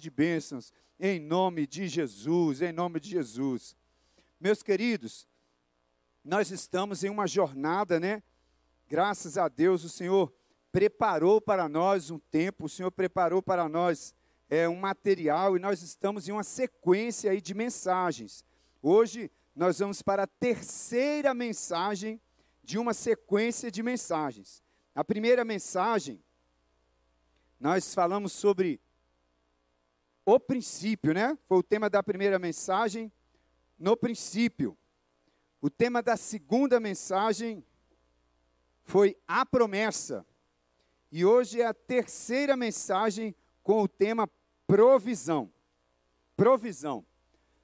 de bênçãos, em nome de Jesus, em nome de Jesus. Meus queridos, nós estamos em uma jornada, né? Graças a Deus, o Senhor preparou para nós um tempo, o Senhor preparou para nós é, um material e nós estamos em uma sequência aí de mensagens. Hoje nós vamos para a terceira mensagem de uma sequência de mensagens. A primeira mensagem, nós falamos sobre o princípio, né? Foi o tema da primeira mensagem, no princípio. O tema da segunda mensagem foi a promessa. E hoje é a terceira mensagem com o tema provisão. Provisão.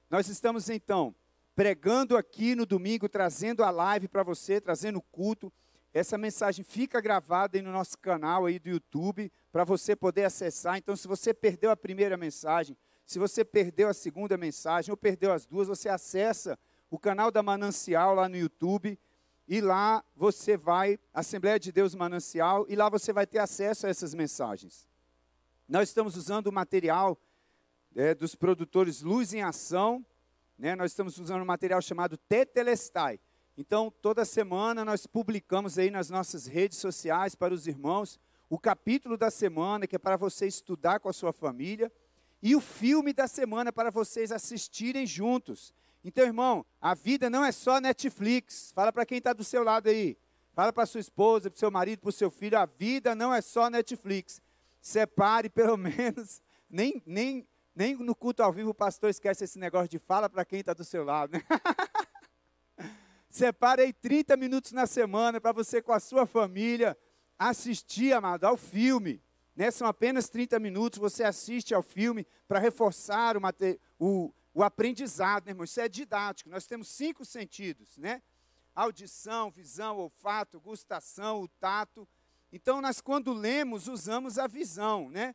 Nós estamos então pregando aqui no domingo, trazendo a live para você, trazendo o culto. Essa mensagem fica gravada aí no nosso canal aí do YouTube para você poder acessar. Então, se você perdeu a primeira mensagem, se você perdeu a segunda mensagem ou perdeu as duas, você acessa o canal da Manancial lá no YouTube e lá você vai Assembleia de Deus Manancial e lá você vai ter acesso a essas mensagens. Nós estamos usando o material é, dos produtores Luz em Ação né, nós estamos usando um material chamado Tetelestai. Então, toda semana nós publicamos aí nas nossas redes sociais para os irmãos o capítulo da semana, que é para você estudar com a sua família, e o filme da semana para vocês assistirem juntos. Então, irmão, a vida não é só Netflix. Fala para quem está do seu lado aí. Fala para sua esposa, para seu marido, para o seu filho. A vida não é só Netflix. Separe pelo menos, nem, nem nem no culto ao vivo o pastor esquece esse negócio de fala para quem está do seu lado. Separe aí 30 minutos na semana para você com a sua família assistir, amado, ao filme. Né? São apenas 30 minutos, você assiste ao filme para reforçar o, o, o aprendizado, né, irmão? Isso é didático. Nós temos cinco sentidos, né? Audição, visão, olfato, gustação, o tato. Então, nós quando lemos, usamos a visão, né?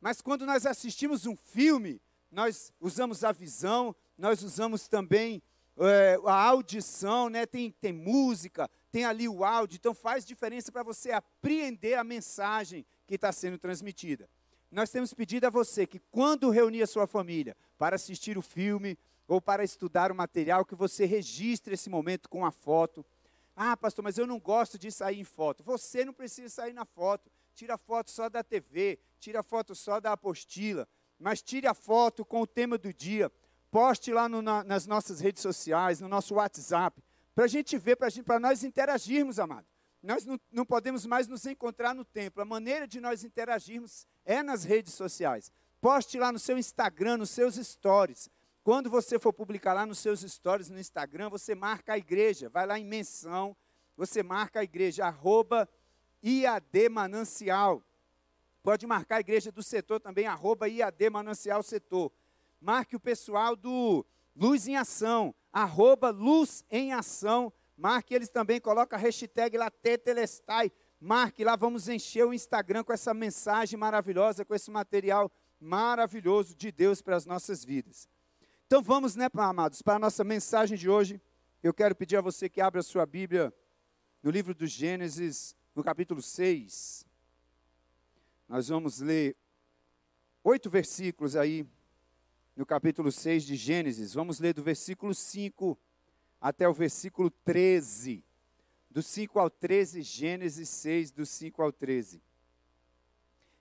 Mas quando nós assistimos um filme, nós usamos a visão, nós usamos também é, a audição, né? tem, tem música, tem ali o áudio, então faz diferença para você apreender a mensagem que está sendo transmitida. Nós temos pedido a você que quando reunir a sua família para assistir o filme ou para estudar o material, que você registre esse momento com a foto. Ah, pastor, mas eu não gosto de sair em foto. Você não precisa sair na foto tira foto só da TV, tira foto só da apostila, mas tire a foto com o tema do dia, poste lá no, na, nas nossas redes sociais, no nosso WhatsApp, para a gente ver, para nós interagirmos, amado. Nós não, não podemos mais nos encontrar no templo. A maneira de nós interagirmos é nas redes sociais. Poste lá no seu Instagram, nos seus stories. Quando você for publicar lá nos seus stories no Instagram, você marca a igreja, vai lá em menção, você marca a igreja, arroba IAD Manancial. Pode marcar a igreja do setor também, arroba IAD Manancial Setor. Marque o pessoal do Luz em Ação, arroba Luz em Ação. Marque eles também, coloca a hashtag lá, Tetelestai. Marque lá, vamos encher o Instagram com essa mensagem maravilhosa, com esse material maravilhoso de Deus para as nossas vidas. Então vamos, né, amados, para a nossa mensagem de hoje. Eu quero pedir a você que abra a sua Bíblia no livro do Gênesis, no capítulo 6, nós vamos ler oito versículos aí, no capítulo 6 de Gênesis. Vamos ler do versículo 5 até o versículo 13. Do 5 ao 13, Gênesis 6, do 5 ao 13.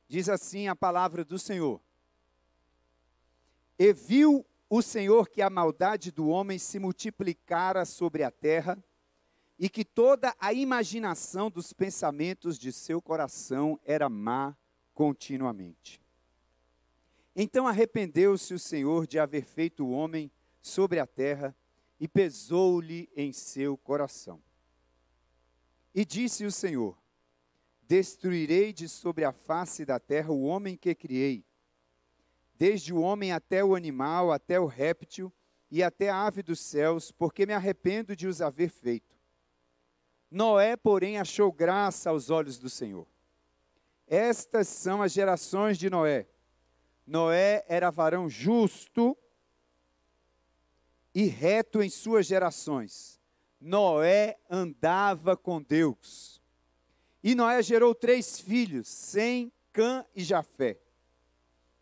Diz assim a palavra do Senhor: E viu o Senhor que a maldade do homem se multiplicara sobre a terra e que toda a imaginação dos pensamentos de seu coração era má continuamente. Então arrependeu-se o Senhor de haver feito o homem sobre a terra e pesou-lhe em seu coração. E disse o Senhor: Destruirei de sobre a face da terra o homem que criei, desde o homem até o animal, até o réptil e até a ave dos céus, porque me arrependo de os haver feito. Noé, porém, achou graça aos olhos do Senhor. Estas são as gerações de Noé. Noé era varão justo e reto em suas gerações. Noé andava com Deus. E Noé gerou três filhos, Sem, Cã e Jafé.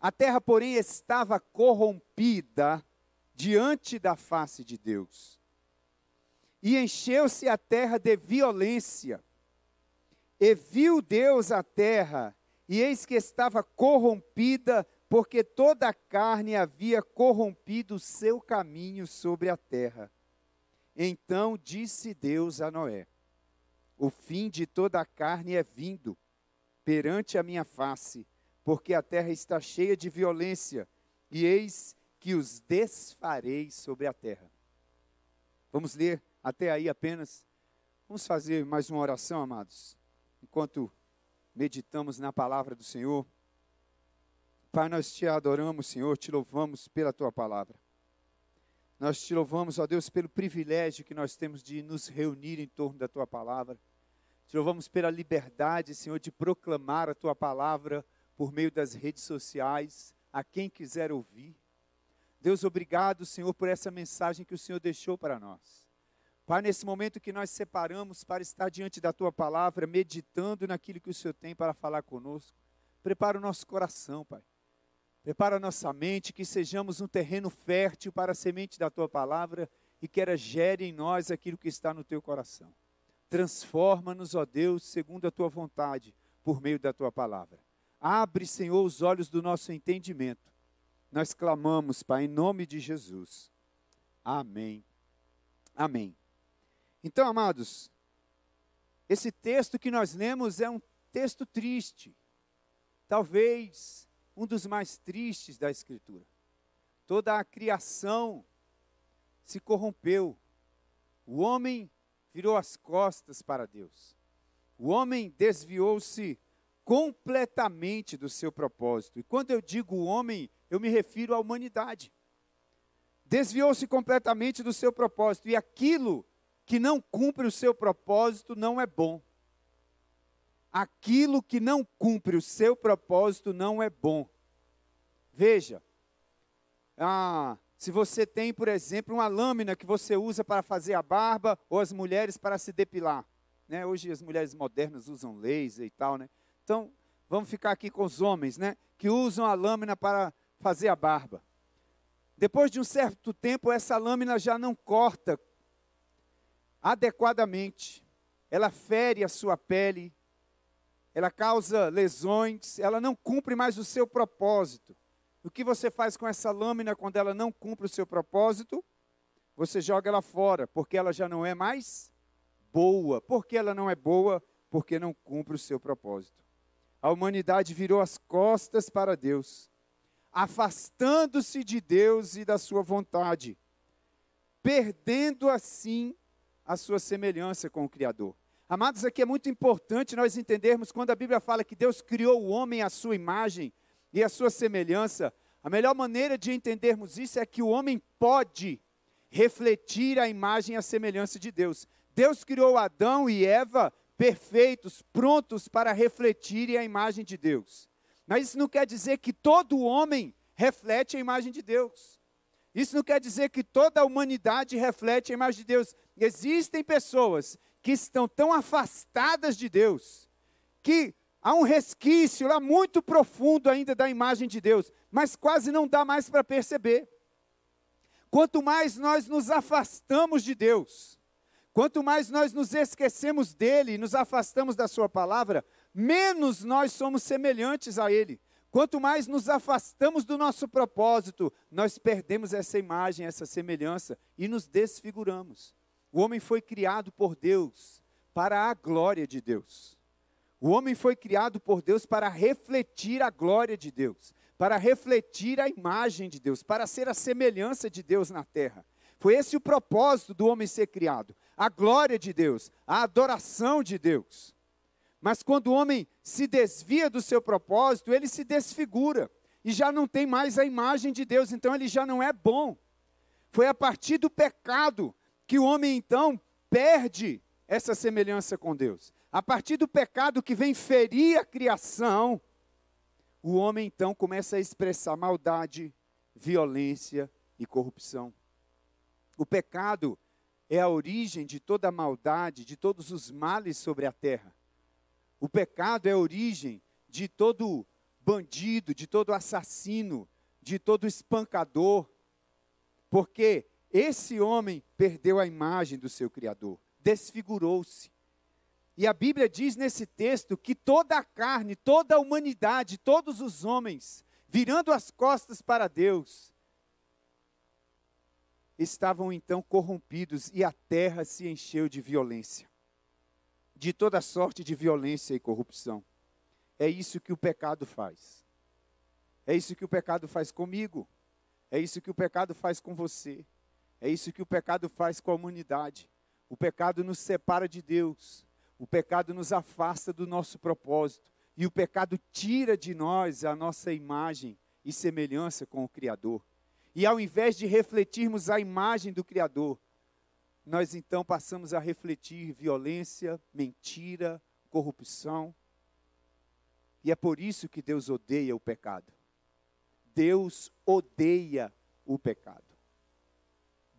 A terra, porém, estava corrompida diante da face de Deus. E encheu-se a terra de violência. E viu Deus a terra, e eis que estava corrompida, porque toda a carne havia corrompido seu caminho sobre a terra. Então disse Deus a Noé: O fim de toda a carne é vindo perante a minha face, porque a terra está cheia de violência, e eis que os desfarei sobre a terra. Vamos ler até aí apenas. Vamos fazer mais uma oração, amados, enquanto meditamos na palavra do Senhor. Pai, nós te adoramos, Senhor, te louvamos pela tua palavra. Nós te louvamos, ó Deus, pelo privilégio que nós temos de nos reunir em torno da tua palavra. Te louvamos pela liberdade, Senhor, de proclamar a tua palavra por meio das redes sociais, a quem quiser ouvir. Deus, obrigado, Senhor, por essa mensagem que o Senhor deixou para nós. Pai, nesse momento que nós separamos para estar diante da tua palavra, meditando naquilo que o Senhor tem para falar conosco, prepara o nosso coração, Pai. Prepara nossa mente, que sejamos um terreno fértil para a semente da tua palavra e que ela gere em nós aquilo que está no teu coração. Transforma-nos, ó Deus, segundo a tua vontade, por meio da tua palavra. Abre, Senhor, os olhos do nosso entendimento. Nós clamamos, Pai, em nome de Jesus. Amém. Amém. Então, amados, esse texto que nós lemos é um texto triste. Talvez um dos mais tristes da Escritura. Toda a criação se corrompeu. O homem virou as costas para Deus. O homem desviou-se completamente do seu propósito. E quando eu digo homem, eu me refiro à humanidade. Desviou-se completamente do seu propósito. E aquilo que não cumpre o seu propósito não é bom. Aquilo que não cumpre o seu propósito não é bom. Veja, ah, se você tem, por exemplo, uma lâmina que você usa para fazer a barba, ou as mulheres para se depilar. Né? Hoje as mulheres modernas usam laser e tal, né? Então, vamos ficar aqui com os homens, né? Que usam a lâmina para fazer a barba. Depois de um certo tempo, essa lâmina já não corta adequadamente. Ela fere a sua pele, ela causa lesões, ela não cumpre mais o seu propósito. O que você faz com essa lâmina quando ela não cumpre o seu propósito? Você joga ela fora, porque ela já não é mais boa. Por que ela não é boa? Porque não cumpre o seu propósito. A humanidade virou as costas para Deus, afastando-se de Deus e da sua vontade, perdendo assim a sua semelhança com o Criador. Amados, aqui é muito importante nós entendermos quando a Bíblia fala que Deus criou o homem à sua imagem, e a sua semelhança, a melhor maneira de entendermos isso é que o homem pode refletir a imagem e a semelhança de Deus. Deus criou Adão e Eva perfeitos, prontos para refletirem a imagem de Deus. Mas isso não quer dizer que todo homem reflete a imagem de Deus. Isso não quer dizer que toda a humanidade reflete a imagem de Deus. Existem pessoas que estão tão afastadas de Deus que Há um resquício lá muito profundo ainda da imagem de Deus, mas quase não dá mais para perceber. Quanto mais nós nos afastamos de Deus, quanto mais nós nos esquecemos dele e nos afastamos da Sua palavra, menos nós somos semelhantes a Ele. Quanto mais nos afastamos do nosso propósito, nós perdemos essa imagem, essa semelhança e nos desfiguramos. O homem foi criado por Deus para a glória de Deus. O homem foi criado por Deus para refletir a glória de Deus, para refletir a imagem de Deus, para ser a semelhança de Deus na terra. Foi esse o propósito do homem ser criado: a glória de Deus, a adoração de Deus. Mas quando o homem se desvia do seu propósito, ele se desfigura e já não tem mais a imagem de Deus, então ele já não é bom. Foi a partir do pecado que o homem então perde essa semelhança com Deus. A partir do pecado que vem ferir a criação, o homem então começa a expressar maldade, violência e corrupção. O pecado é a origem de toda a maldade, de todos os males sobre a terra. O pecado é a origem de todo bandido, de todo assassino, de todo espancador, porque esse homem perdeu a imagem do seu Criador, desfigurou-se. E a Bíblia diz nesse texto que toda a carne, toda a humanidade, todos os homens, virando as costas para Deus, estavam então corrompidos e a terra se encheu de violência, de toda sorte de violência e corrupção. É isso que o pecado faz. É isso que o pecado faz comigo. É isso que o pecado faz com você. É isso que o pecado faz com a humanidade. O pecado nos separa de Deus. O pecado nos afasta do nosso propósito. E o pecado tira de nós a nossa imagem e semelhança com o Criador. E ao invés de refletirmos a imagem do Criador, nós então passamos a refletir violência, mentira, corrupção. E é por isso que Deus odeia o pecado. Deus odeia o pecado.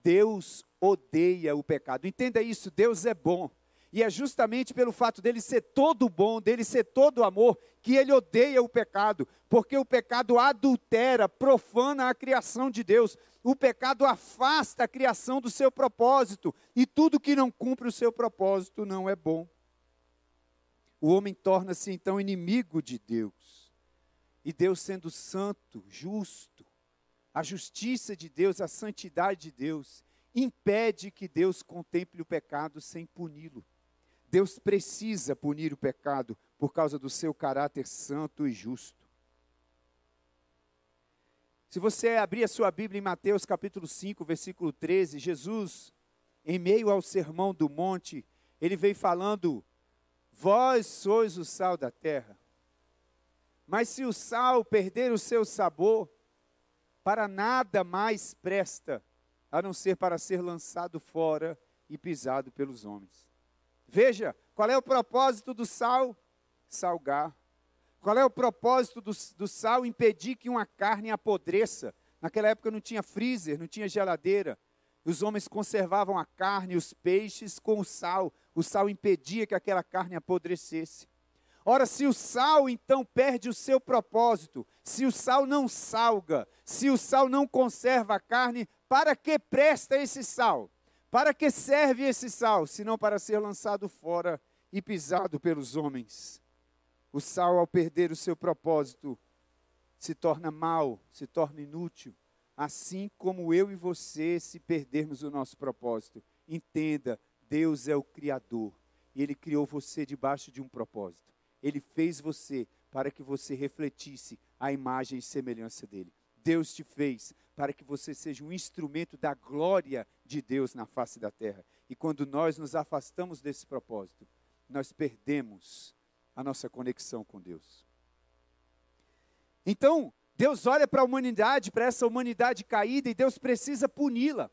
Deus odeia o pecado. Entenda isso, Deus é bom. E é justamente pelo fato dele ser todo bom, dele ser todo amor, que ele odeia o pecado, porque o pecado adultera, profana a criação de Deus. O pecado afasta a criação do seu propósito, e tudo que não cumpre o seu propósito não é bom. O homem torna-se então inimigo de Deus. E Deus sendo santo, justo, a justiça de Deus, a santidade de Deus, impede que Deus contemple o pecado sem puni-lo. Deus precisa punir o pecado por causa do seu caráter santo e justo. Se você abrir a sua Bíblia em Mateus capítulo 5, versículo 13, Jesus, em meio ao sermão do monte, ele vem falando: Vós sois o sal da terra. Mas se o sal perder o seu sabor, para nada mais presta, a não ser para ser lançado fora e pisado pelos homens. Veja, qual é o propósito do sal? Salgar. Qual é o propósito do, do sal? Impedir que uma carne apodreça. Naquela época não tinha freezer, não tinha geladeira. Os homens conservavam a carne, os peixes com o sal. O sal impedia que aquela carne apodrecesse. Ora, se o sal então perde o seu propósito, se o sal não salga, se o sal não conserva a carne, para que presta esse sal? Para que serve esse sal, senão para ser lançado fora e pisado pelos homens? O sal, ao perder o seu propósito, se torna mal, se torna inútil, assim como eu e você, se perdermos o nosso propósito. Entenda, Deus é o Criador, e Ele criou você debaixo de um propósito. Ele fez você para que você refletisse a imagem e semelhança dele. Deus te fez para que você seja um instrumento da glória de Deus na face da terra. E quando nós nos afastamos desse propósito, nós perdemos a nossa conexão com Deus. Então, Deus olha para a humanidade, para essa humanidade caída, e Deus precisa puni-la.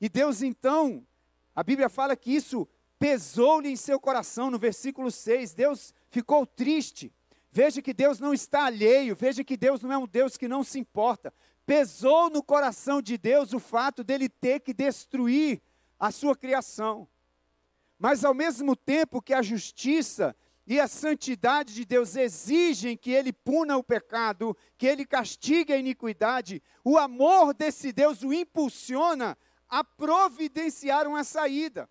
E Deus, então, a Bíblia fala que isso pesou-lhe em seu coração, no versículo 6. Deus ficou triste. Veja que Deus não está alheio, veja que Deus não é um Deus que não se importa. Pesou no coração de Deus o fato dele ter que destruir a sua criação. Mas ao mesmo tempo que a justiça e a santidade de Deus exigem que ele puna o pecado, que ele castigue a iniquidade, o amor desse Deus o impulsiona a providenciar uma saída.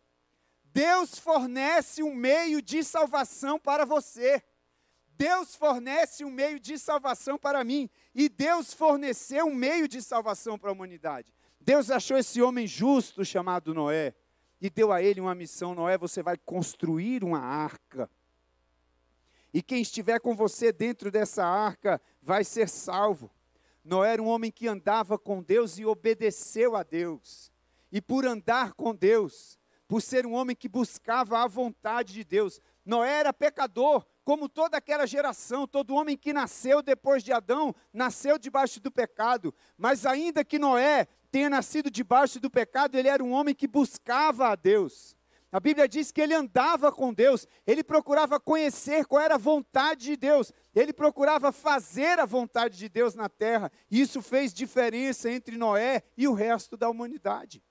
Deus fornece um meio de salvação para você. Deus fornece um meio de salvação para mim. E Deus forneceu um meio de salvação para a humanidade. Deus achou esse homem justo chamado Noé e deu a ele uma missão: Noé, você vai construir uma arca. E quem estiver com você dentro dessa arca vai ser salvo. Noé era um homem que andava com Deus e obedeceu a Deus. E por andar com Deus, por ser um homem que buscava a vontade de Deus. Noé era pecador, como toda aquela geração, todo homem que nasceu depois de Adão, nasceu debaixo do pecado. Mas ainda que Noé tenha nascido debaixo do pecado, ele era um homem que buscava a Deus. A Bíblia diz que ele andava com Deus, ele procurava conhecer qual era a vontade de Deus, ele procurava fazer a vontade de Deus na terra. E isso fez diferença entre Noé e o resto da humanidade.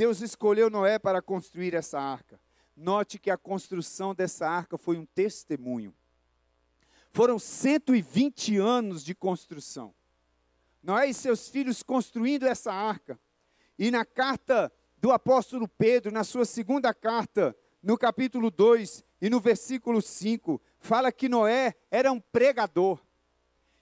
Deus escolheu Noé para construir essa arca. Note que a construção dessa arca foi um testemunho. Foram 120 anos de construção. Noé e seus filhos construindo essa arca. E na carta do apóstolo Pedro, na sua segunda carta, no capítulo 2 e no versículo 5, fala que Noé era um pregador.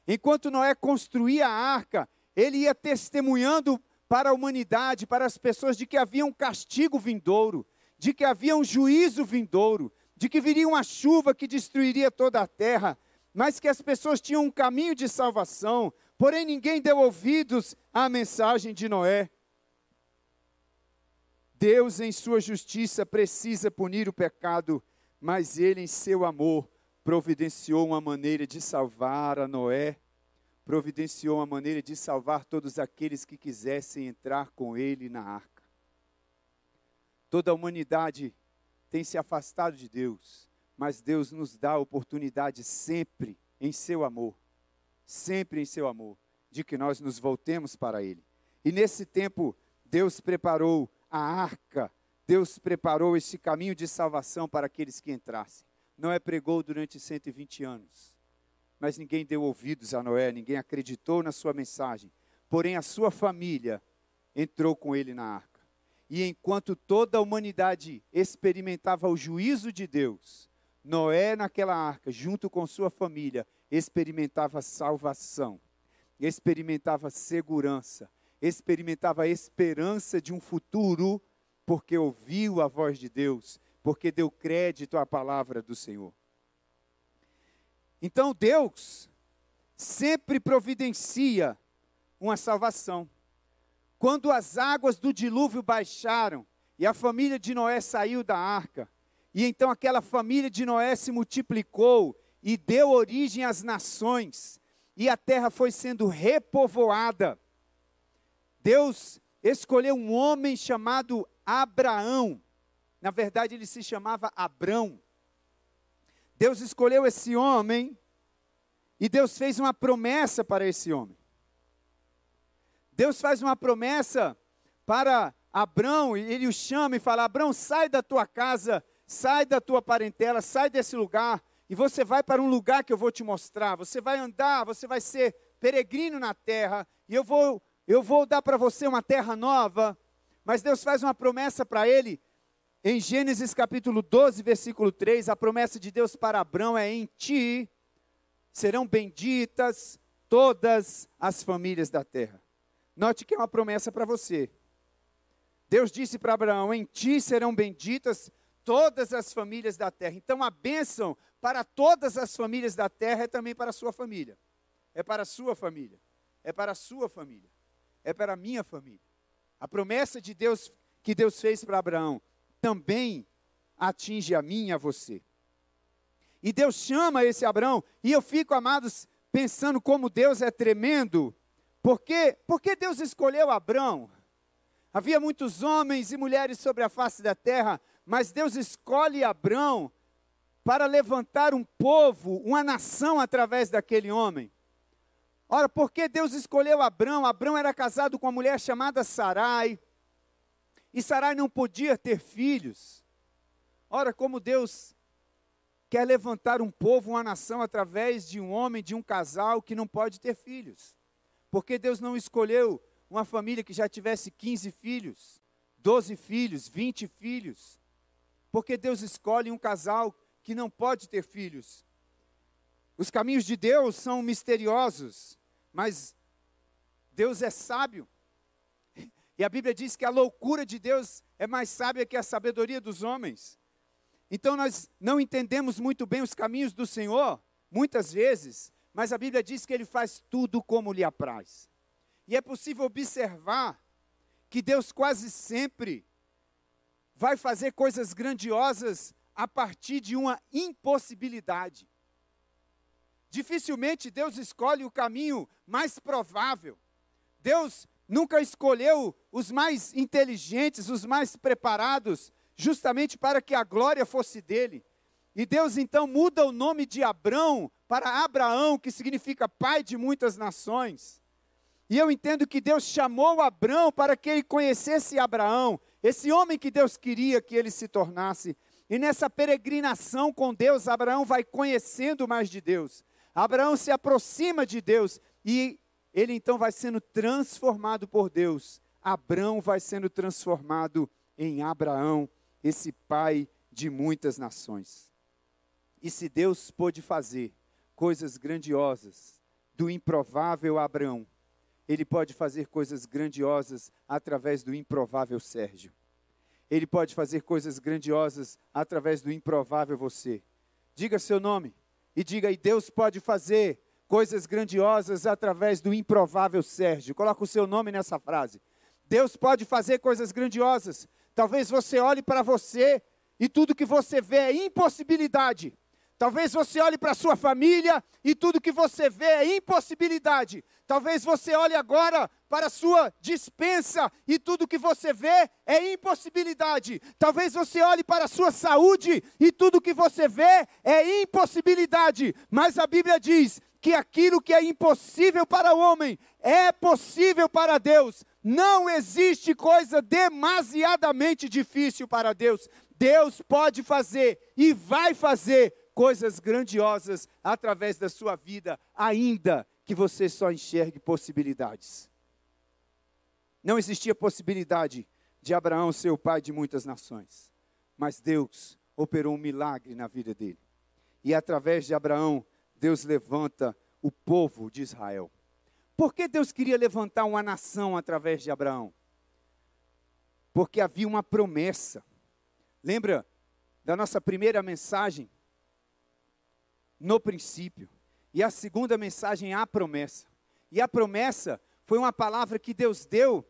Enquanto Noé construía a arca, ele ia testemunhando para a humanidade, para as pessoas, de que havia um castigo vindouro, de que havia um juízo vindouro, de que viria uma chuva que destruiria toda a terra, mas que as pessoas tinham um caminho de salvação, porém ninguém deu ouvidos à mensagem de Noé. Deus, em sua justiça, precisa punir o pecado, mas ele, em seu amor, providenciou uma maneira de salvar a Noé, providenciou uma maneira de salvar todos aqueles que quisessem entrar com ele na arca. Toda a humanidade tem se afastado de Deus, mas Deus nos dá a oportunidade sempre, em seu amor, sempre em seu amor, de que nós nos voltemos para Ele. E nesse tempo, Deus preparou a arca, Deus preparou esse caminho de salvação para aqueles que entrassem. Noé pregou durante 120 anos, mas ninguém deu ouvidos a Noé, ninguém acreditou na sua mensagem. Porém, a sua família entrou com ele na arca. E enquanto toda a humanidade experimentava o juízo de Deus, Noé, naquela arca, junto com sua família, experimentava salvação, experimentava segurança, experimentava esperança de um futuro, porque ouviu a voz de Deus, porque deu crédito à palavra do Senhor. Então Deus sempre providencia uma salvação. Quando as águas do dilúvio baixaram e a família de Noé saiu da arca, e então aquela família de Noé se multiplicou e deu origem às nações, e a terra foi sendo repovoada. Deus escolheu um homem chamado Abraão. Na verdade, ele se chamava Abrão. Deus escolheu esse homem e Deus fez uma promessa para esse homem. Deus faz uma promessa para Abrão, e ele o chama e fala: Abrão, sai da tua casa, sai da tua parentela, sai desse lugar, e você vai para um lugar que eu vou te mostrar. Você vai andar, você vai ser peregrino na terra, e eu vou eu vou dar para você uma terra nova. Mas Deus faz uma promessa para ele. Em Gênesis capítulo 12, versículo 3, a promessa de Deus para Abraão é: Em ti serão benditas todas as famílias da terra. Note que é uma promessa para você. Deus disse para Abraão: Em ti serão benditas todas as famílias da terra. Então a bênção para todas as famílias da terra é também para a sua família. É para a sua família. É para a sua família é para a minha família. A promessa de Deus que Deus fez para Abraão também atinge a mim e a você. E Deus chama esse Abraão, e eu fico, amados, pensando como Deus é tremendo. Porque, porque Deus escolheu Abraão? Havia muitos homens e mulheres sobre a face da terra, mas Deus escolhe Abraão para levantar um povo, uma nação através daquele homem. Ora, por que Deus escolheu Abrão? Abrão era casado com uma mulher chamada Sarai. E Sarai não podia ter filhos. Ora, como Deus quer levantar um povo, uma nação, através de um homem, de um casal que não pode ter filhos. Porque Deus não escolheu uma família que já tivesse 15 filhos, 12 filhos, 20 filhos. Porque Deus escolhe um casal que não pode ter filhos. Os caminhos de Deus são misteriosos. Mas Deus é sábio. E a Bíblia diz que a loucura de Deus é mais sábia que a sabedoria dos homens. Então nós não entendemos muito bem os caminhos do Senhor, muitas vezes, mas a Bíblia diz que ele faz tudo como lhe apraz. E é possível observar que Deus quase sempre vai fazer coisas grandiosas a partir de uma impossibilidade. Dificilmente Deus escolhe o caminho mais provável. Deus nunca escolheu os mais inteligentes, os mais preparados, justamente para que a glória fosse dele. E Deus então muda o nome de Abrão para Abraão, que significa pai de muitas nações. E eu entendo que Deus chamou Abrão para que ele conhecesse Abraão, esse homem que Deus queria que ele se tornasse. E nessa peregrinação com Deus, Abraão vai conhecendo mais de Deus. Abraão se aproxima de Deus e ele então vai sendo transformado por Deus. Abraão vai sendo transformado em Abraão, esse pai de muitas nações. E se Deus pôde fazer coisas grandiosas do improvável Abraão, ele pode fazer coisas grandiosas através do improvável Sérgio. Ele pode fazer coisas grandiosas através do improvável você. Diga seu nome e diga: e Deus pode fazer coisas grandiosas através do improvável Sérgio. Coloca o seu nome nessa frase. Deus pode fazer coisas grandiosas. Talvez você olhe para você e tudo que você vê é impossibilidade. Talvez você olhe para sua família e tudo que você vê é impossibilidade. Talvez você olhe agora para sua dispensa e tudo que você vê é impossibilidade. Talvez você olhe para sua saúde e tudo que você vê é impossibilidade. Mas a Bíblia diz que aquilo que é impossível para o homem é possível para Deus. Não existe coisa demasiadamente difícil para Deus. Deus pode fazer e vai fazer coisas grandiosas através da sua vida, ainda que você só enxergue possibilidades. Não existia possibilidade de Abraão ser o pai de muitas nações, mas Deus operou um milagre na vida dele. E através de Abraão, Deus levanta o povo de Israel. Por que Deus queria levantar uma nação através de Abraão? Porque havia uma promessa. Lembra da nossa primeira mensagem? no princípio. E a segunda mensagem, a promessa. E a promessa foi uma palavra que Deus deu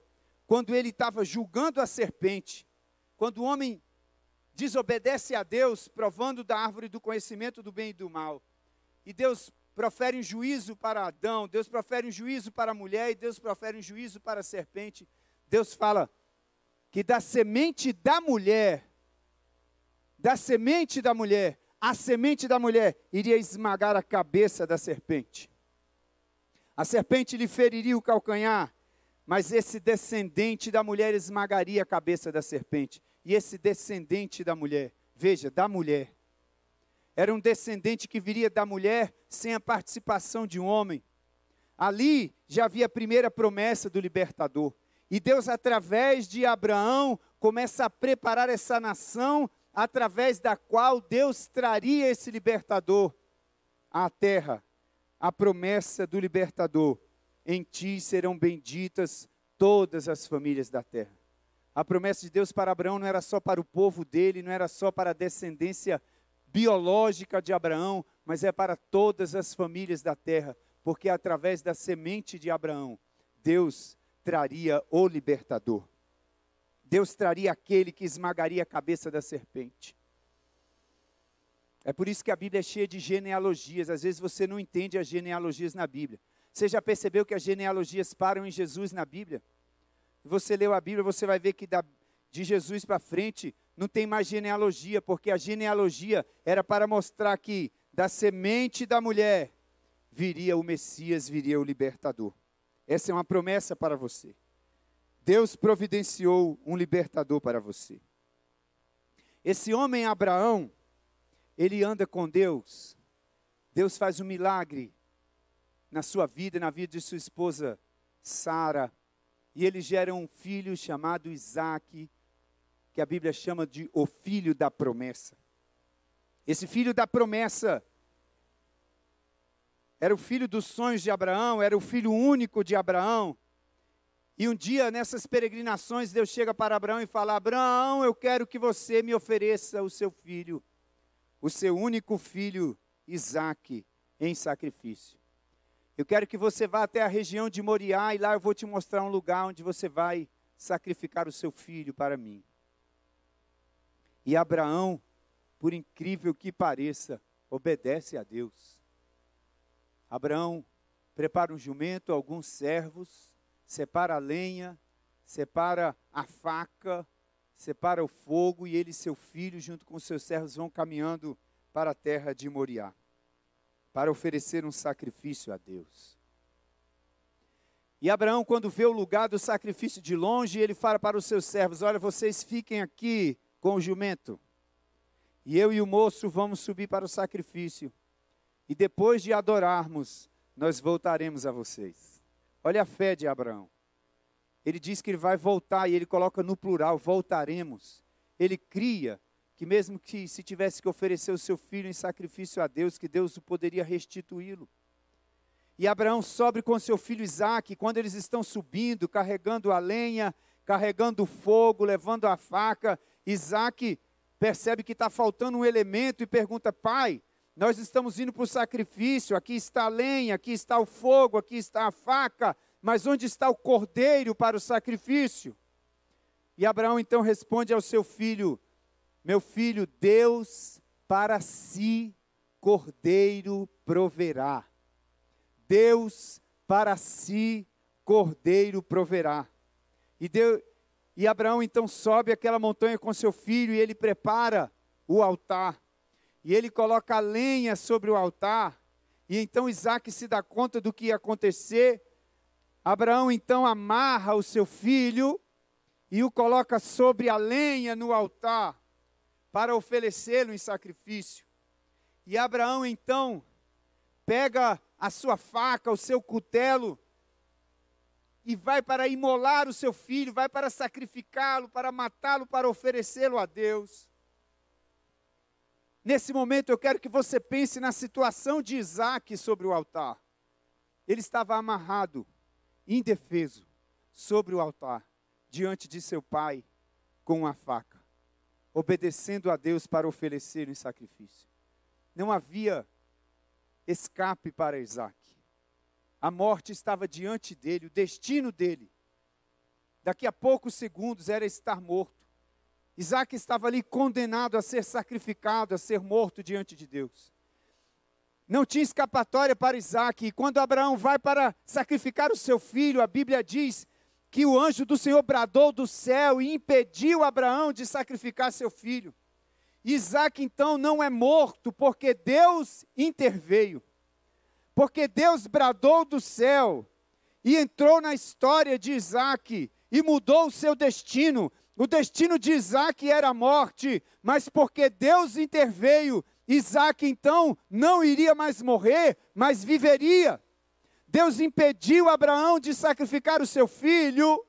quando ele estava julgando a serpente. Quando o homem desobedece a Deus, provando da árvore do conhecimento do bem e do mal. E Deus profere um juízo para Adão, Deus profere um juízo para a mulher e Deus profere um juízo para a serpente. Deus fala que da semente da mulher, da semente da mulher, a semente da mulher iria esmagar a cabeça da serpente. A serpente lhe feriria o calcanhar, mas esse descendente da mulher esmagaria a cabeça da serpente. E esse descendente da mulher, veja, da mulher, era um descendente que viria da mulher sem a participação de um homem. Ali já havia a primeira promessa do libertador. E Deus, através de Abraão, começa a preparar essa nação através da qual Deus traria esse libertador à terra. A promessa do libertador: em ti serão benditas todas as famílias da terra. A promessa de Deus para Abraão não era só para o povo dele, não era só para a descendência biológica de Abraão, mas é para todas as famílias da terra, porque através da semente de Abraão, Deus traria o libertador. Deus traria aquele que esmagaria a cabeça da serpente. É por isso que a Bíblia é cheia de genealogias. Às vezes você não entende as genealogias na Bíblia. Você já percebeu que as genealogias param em Jesus na Bíblia? Você leu a Bíblia, você vai ver que da, de Jesus para frente não tem mais genealogia, porque a genealogia era para mostrar que da semente da mulher viria o Messias, viria o libertador. Essa é uma promessa para você. Deus providenciou um libertador para você. Esse homem Abraão, ele anda com Deus. Deus faz um milagre na sua vida, na vida de sua esposa Sara, e ele gera um filho chamado Isaac, que a Bíblia chama de o filho da promessa. Esse filho da promessa era o filho dos sonhos de Abraão, era o filho único de Abraão. E um dia, nessas peregrinações, Deus chega para Abraão e fala: Abraão, eu quero que você me ofereça o seu filho, o seu único filho, Isaque, em sacrifício. Eu quero que você vá até a região de Moriá e lá eu vou te mostrar um lugar onde você vai sacrificar o seu filho para mim. E Abraão, por incrível que pareça, obedece a Deus. Abraão prepara um jumento, alguns servos, separa a lenha, separa a faca, separa o fogo, e ele e seu filho, junto com seus servos, vão caminhando para a terra de Moriá, para oferecer um sacrifício a Deus. E Abraão, quando vê o lugar do sacrifício de longe, ele fala para os seus servos: Olha, vocês fiquem aqui com o jumento, e eu e o moço vamos subir para o sacrifício. e depois de adorarmos, nós voltaremos a vocês. Olha a fé de Abraão. Ele diz que ele vai voltar e ele coloca no plural: voltaremos. Ele cria que, mesmo que se tivesse que oferecer o seu filho em sacrifício a Deus, que Deus o poderia restituí-lo. E Abraão sobe com seu filho Isaac, quando eles estão subindo, carregando a lenha, carregando o fogo, levando a faca, Isaac percebe que está faltando um elemento e pergunta: Pai, nós estamos indo para o sacrifício, aqui está a lenha, aqui está o fogo, aqui está a faca, mas onde está o cordeiro para o sacrifício? E Abraão então responde ao seu filho: Meu filho, Deus para si cordeiro proverá. Deus para si cordeiro proverá. E, Deus, e Abraão então sobe aquela montanha com seu filho e ele prepara o altar. E ele coloca a lenha sobre o altar. E então Isaac se dá conta do que ia acontecer. Abraão então amarra o seu filho e o coloca sobre a lenha no altar para oferecê-lo em sacrifício. E Abraão então pega a sua faca, o seu cutelo, e vai para imolar o seu filho, vai para sacrificá-lo, para matá-lo, para oferecê-lo a Deus. Nesse momento eu quero que você pense na situação de Isaac sobre o altar. Ele estava amarrado, indefeso, sobre o altar, diante de seu pai, com uma faca, obedecendo a Deus para oferecer em sacrifício. Não havia escape para Isaac. A morte estava diante dele, o destino dele. Daqui a poucos segundos era estar morto. Isaac estava ali condenado a ser sacrificado, a ser morto diante de Deus. Não tinha escapatória para Isaac. E quando Abraão vai para sacrificar o seu filho, a Bíblia diz que o anjo do Senhor bradou do céu e impediu Abraão de sacrificar seu filho. Isaac então não é morto, porque Deus interveio. Porque Deus bradou do céu e entrou na história de Isaac e mudou o seu destino. O destino de Isaac era a morte, mas porque Deus interveio, Isaac então não iria mais morrer, mas viveria. Deus impediu Abraão de sacrificar o seu filho,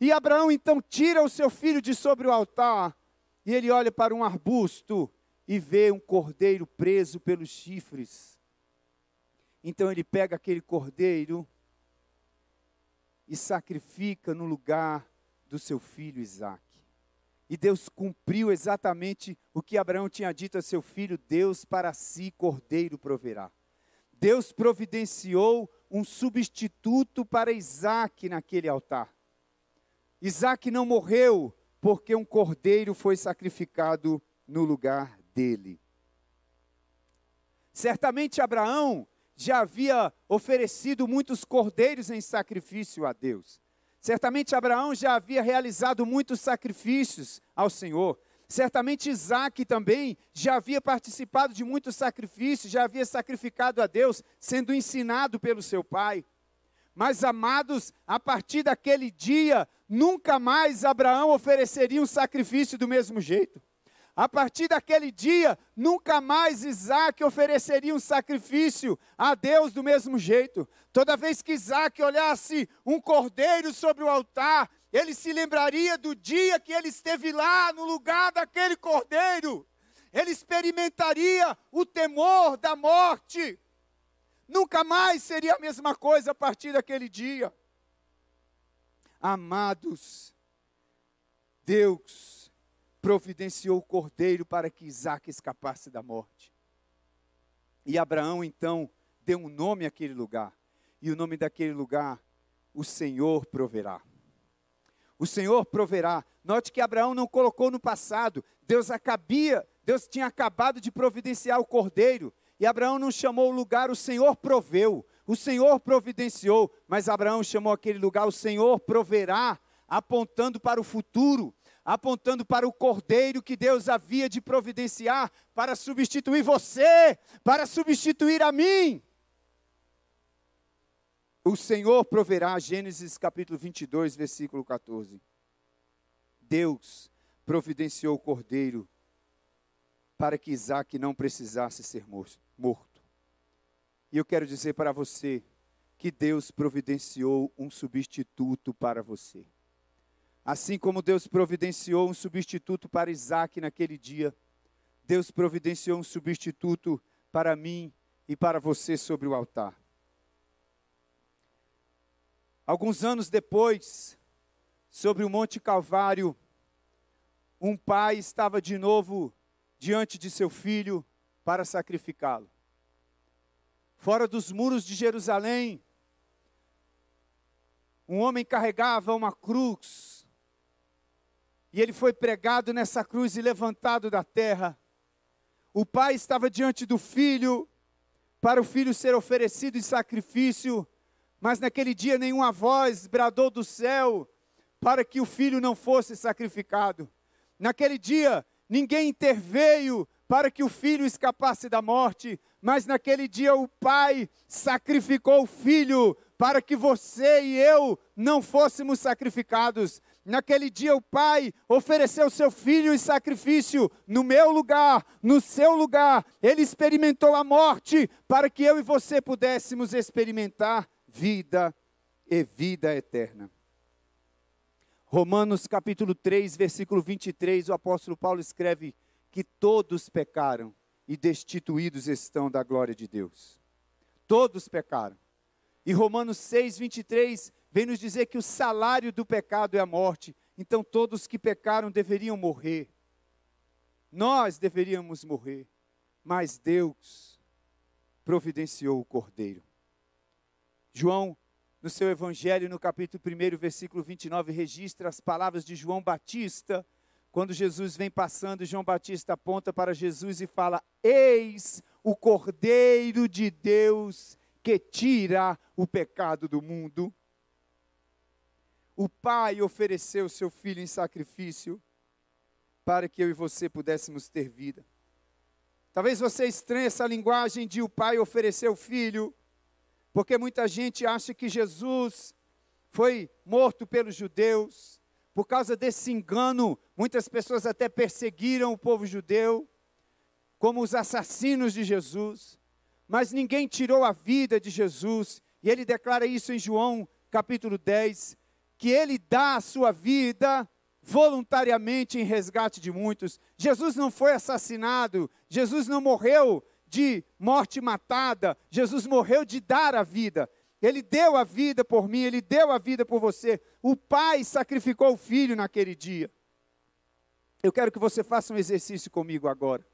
e Abraão então tira o seu filho de sobre o altar e ele olha para um arbusto e vê um cordeiro preso pelos chifres. Então ele pega aquele cordeiro e sacrifica no lugar do seu filho Isaac. E Deus cumpriu exatamente o que Abraão tinha dito a seu filho: Deus para si cordeiro proverá. Deus providenciou um substituto para Isaac naquele altar. Isaac não morreu porque um cordeiro foi sacrificado no lugar dele. Certamente Abraão já havia oferecido muitos cordeiros em sacrifício a Deus. Certamente Abraão já havia realizado muitos sacrifícios ao Senhor. Certamente Isaac também já havia participado de muitos sacrifícios, já havia sacrificado a Deus, sendo ensinado pelo seu pai. Mas, amados, a partir daquele dia, nunca mais Abraão ofereceria um sacrifício do mesmo jeito. A partir daquele dia, nunca mais Isaac ofereceria um sacrifício a Deus do mesmo jeito. Toda vez que Isaac olhasse um cordeiro sobre o altar, ele se lembraria do dia que ele esteve lá no lugar daquele cordeiro. Ele experimentaria o temor da morte. Nunca mais seria a mesma coisa a partir daquele dia. Amados, Deus providenciou o cordeiro para que Isaac escapasse da morte. E Abraão então deu um nome àquele lugar. E o nome daquele lugar, o Senhor proverá. O Senhor proverá. Note que Abraão não colocou no passado. Deus acabia, Deus tinha acabado de providenciar o cordeiro. E Abraão não chamou o lugar, o Senhor proveu, o Senhor providenciou, mas Abraão chamou aquele lugar, o Senhor proverá, apontando para o futuro, apontando para o cordeiro que Deus havia de providenciar para substituir você, para substituir a mim. O Senhor proverá, Gênesis capítulo 22, versículo 14. Deus providenciou o cordeiro para que Isaac não precisasse ser morto. E eu quero dizer para você que Deus providenciou um substituto para você. Assim como Deus providenciou um substituto para Isaac naquele dia, Deus providenciou um substituto para mim e para você sobre o altar. Alguns anos depois, sobre o Monte Calvário, um pai estava de novo diante de seu filho para sacrificá-lo. Fora dos muros de Jerusalém, um homem carregava uma cruz, e ele foi pregado nessa cruz e levantado da terra. O pai estava diante do filho, para o filho ser oferecido em sacrifício, mas naquele dia nenhuma voz bradou do céu para que o filho não fosse sacrificado. Naquele dia ninguém interveio para que o filho escapasse da morte, mas naquele dia o pai sacrificou o filho para que você e eu não fôssemos sacrificados. Naquele dia o pai ofereceu seu filho em sacrifício no meu lugar, no seu lugar. Ele experimentou a morte para que eu e você pudéssemos experimentar vida e vida eterna. Romanos capítulo 3, versículo 23, o apóstolo Paulo escreve que todos pecaram e destituídos estão da glória de Deus. Todos pecaram. E Romanos 6, 23 vem nos dizer que o salário do pecado é a morte. Então todos que pecaram deveriam morrer. Nós deveríamos morrer. Mas Deus providenciou o cordeiro. João, no seu evangelho, no capítulo 1, versículo 29, registra as palavras de João Batista. Quando Jesus vem passando, João Batista aponta para Jesus e fala: Eis o Cordeiro de Deus que tira o pecado do mundo. O Pai ofereceu seu filho em sacrifício para que eu e você pudéssemos ter vida. Talvez você estranhe essa linguagem de o Pai oferecer o filho, porque muita gente acha que Jesus foi morto pelos judeus. Por causa desse engano, muitas pessoas até perseguiram o povo judeu, como os assassinos de Jesus mas ninguém tirou a vida de Jesus, e ele declara isso em João capítulo 10, que ele dá a sua vida voluntariamente em resgate de muitos. Jesus não foi assassinado, Jesus não morreu de morte matada, Jesus morreu de dar a vida. Ele deu a vida por mim, ele deu a vida por você. O pai sacrificou o filho naquele dia. Eu quero que você faça um exercício comigo agora.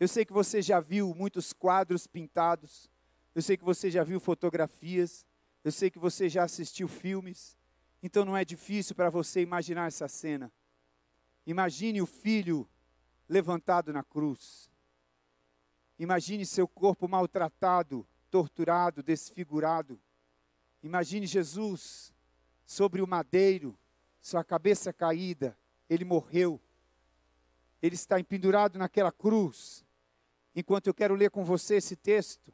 Eu sei que você já viu muitos quadros pintados. Eu sei que você já viu fotografias. Eu sei que você já assistiu filmes. Então não é difícil para você imaginar essa cena. Imagine o filho levantado na cruz. Imagine seu corpo maltratado, torturado, desfigurado. Imagine Jesus sobre o madeiro, sua cabeça caída. Ele morreu. Ele está empendurado naquela cruz enquanto eu quero ler com você esse texto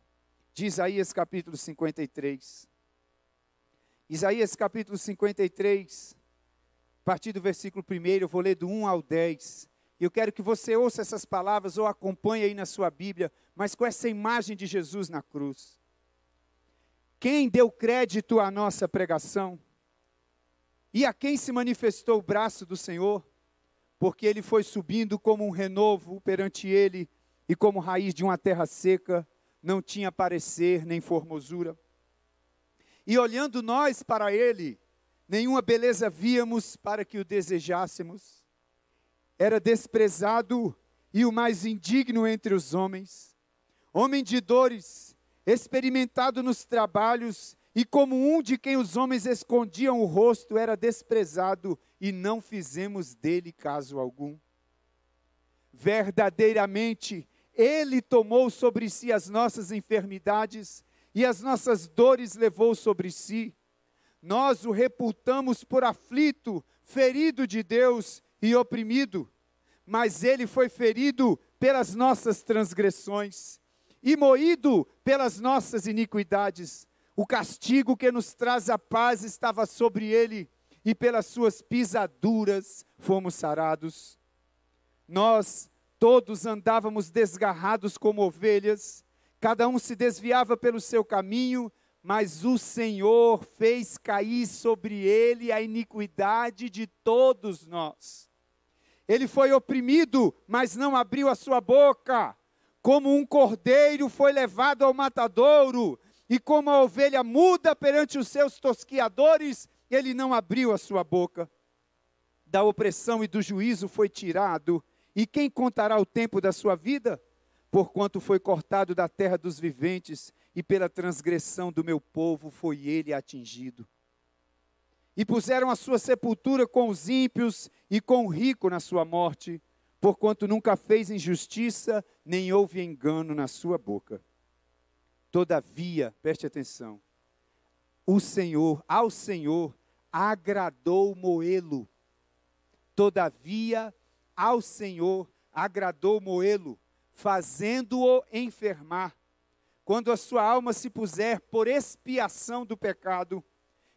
de Isaías capítulo 53. Isaías capítulo 53, a partir do versículo 1, eu vou ler do 1 ao 10. E eu quero que você ouça essas palavras ou acompanhe aí na sua Bíblia, mas com essa imagem de Jesus na cruz. Quem deu crédito à nossa pregação? E a quem se manifestou o braço do Senhor? Porque ele foi subindo como um renovo perante ele e como raiz de uma terra seca, não tinha parecer nem formosura. E olhando nós para ele, nenhuma beleza víamos para que o desejássemos. Era desprezado e o mais indigno entre os homens, homem de dores, experimentado nos trabalhos, e como um de quem os homens escondiam o rosto, era desprezado, e não fizemos dele caso algum. Verdadeiramente, ele tomou sobre si as nossas enfermidades e as nossas dores levou sobre si. Nós o reputamos por aflito, ferido de Deus e oprimido, mas ele foi ferido pelas nossas transgressões e moído pelas nossas iniquidades. O castigo que nos traz a paz estava sobre ele, e pelas suas pisaduras fomos sarados. Nós Todos andávamos desgarrados como ovelhas, Cada um se desviava pelo seu caminho, mas o Senhor fez cair sobre ele a iniquidade de todos nós. Ele foi oprimido, mas não abriu a sua boca. Como um cordeiro foi levado ao matadouro, e como a ovelha muda perante os seus tosquiadores, ele não abriu a sua boca. Da opressão e do juízo foi tirado, e quem contará o tempo da sua vida? Porquanto foi cortado da terra dos viventes, e pela transgressão do meu povo foi ele atingido. E puseram a sua sepultura com os ímpios e com o rico na sua morte, porquanto nunca fez injustiça, nem houve engano na sua boca. Todavia, preste atenção, o Senhor, ao Senhor, agradou moê-lo. Todavia, ao Senhor agradou moê-lo, fazendo-o enfermar. Quando a sua alma se puser por expiação do pecado,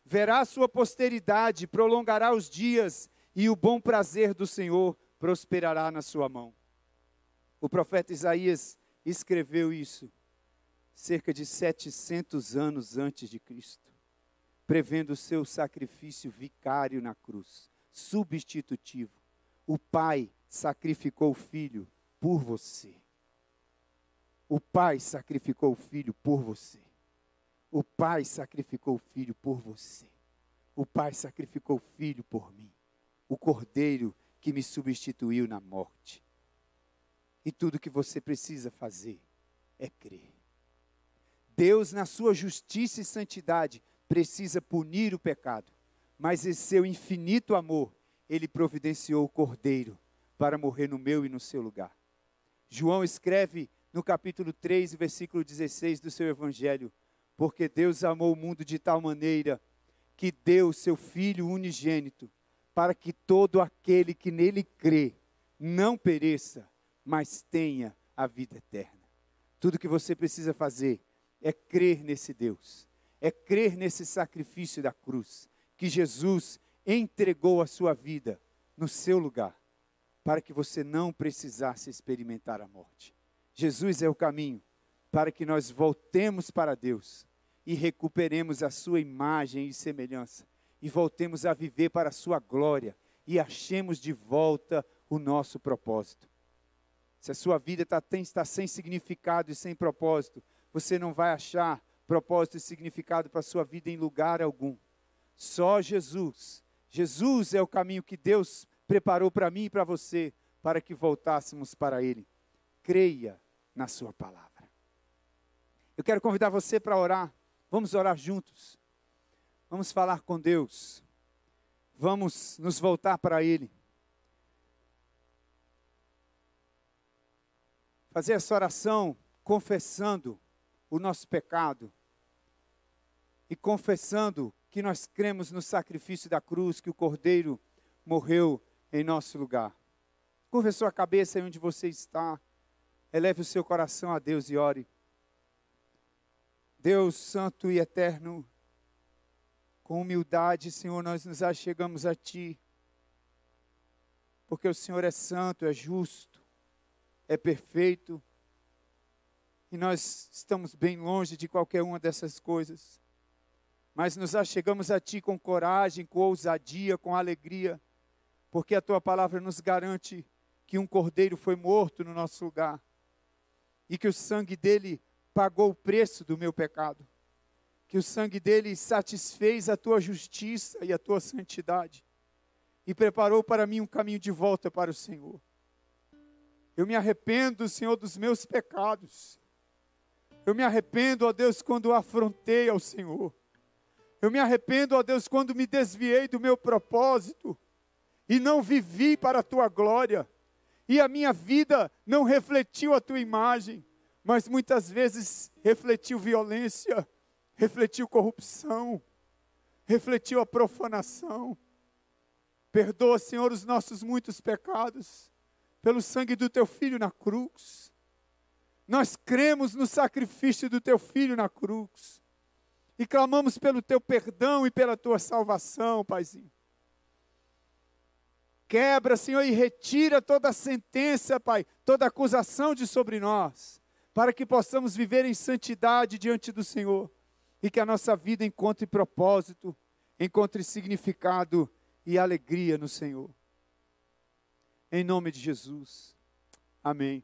verá sua posteridade, prolongará os dias, e o bom prazer do Senhor prosperará na sua mão. O profeta Isaías escreveu isso cerca de 700 anos antes de Cristo, prevendo o seu sacrifício vicário na cruz, substitutivo. O Pai sacrificou o Filho por você. O Pai sacrificou o Filho por você. O Pai sacrificou o Filho por você. O Pai sacrificou o Filho por mim. O Cordeiro que me substituiu na morte. E tudo que você precisa fazer é crer. Deus, na sua justiça e santidade, precisa punir o pecado, mas em seu infinito amor, ele providenciou o cordeiro para morrer no meu e no seu lugar. João escreve no capítulo 3, versículo 16 do seu evangelho: Porque Deus amou o mundo de tal maneira que deu seu filho unigênito, para que todo aquele que nele crê não pereça, mas tenha a vida eterna. Tudo que você precisa fazer é crer nesse Deus, é crer nesse sacrifício da cruz, que Jesus entregou a sua vida no seu lugar, para que você não precisasse experimentar a morte. Jesus é o caminho para que nós voltemos para Deus e recuperemos a sua imagem e semelhança e voltemos a viver para a sua glória e achemos de volta o nosso propósito. Se a sua vida está, está sem significado e sem propósito, você não vai achar propósito e significado para a sua vida em lugar algum. Só Jesus. Jesus é o caminho que Deus preparou para mim e para você, para que voltássemos para Ele. Creia na Sua palavra. Eu quero convidar você para orar. Vamos orar juntos. Vamos falar com Deus. Vamos nos voltar para Ele. Fazer essa oração confessando o nosso pecado e confessando que nós cremos no sacrifício da cruz, que o Cordeiro morreu em nosso lugar. Curva a cabeça aí onde você está, eleve o seu coração a Deus e ore. Deus Santo e Eterno, com humildade, Senhor, nós nos achegamos a Ti, porque o Senhor é santo, é justo, é perfeito e nós estamos bem longe de qualquer uma dessas coisas. Mas nos achegamos a Ti com coragem, com ousadia, com alegria, porque a Tua palavra nos garante que um cordeiro foi morto no nosso lugar e que o sangue dele pagou o preço do meu pecado, que o sangue dele satisfez a Tua justiça e a Tua santidade e preparou para mim um caminho de volta para o Senhor. Eu me arrependo, Senhor, dos meus pecados. Eu me arrependo, ó Deus, quando afrontei ao Senhor. Eu me arrependo, ó Deus, quando me desviei do meu propósito e não vivi para a tua glória. E a minha vida não refletiu a tua imagem, mas muitas vezes refletiu violência, refletiu corrupção, refletiu a profanação. Perdoa, Senhor, os nossos muitos pecados, pelo sangue do teu filho na cruz. Nós cremos no sacrifício do teu filho na cruz. E clamamos pelo teu perdão e pela tua salvação, Paizinho. Quebra, Senhor, e retira toda sentença, Pai, toda acusação de sobre nós. para que possamos viver em santidade diante do Senhor e que a nossa vida encontre propósito, encontre significado e alegria no Senhor. Em nome de Jesus. Amém.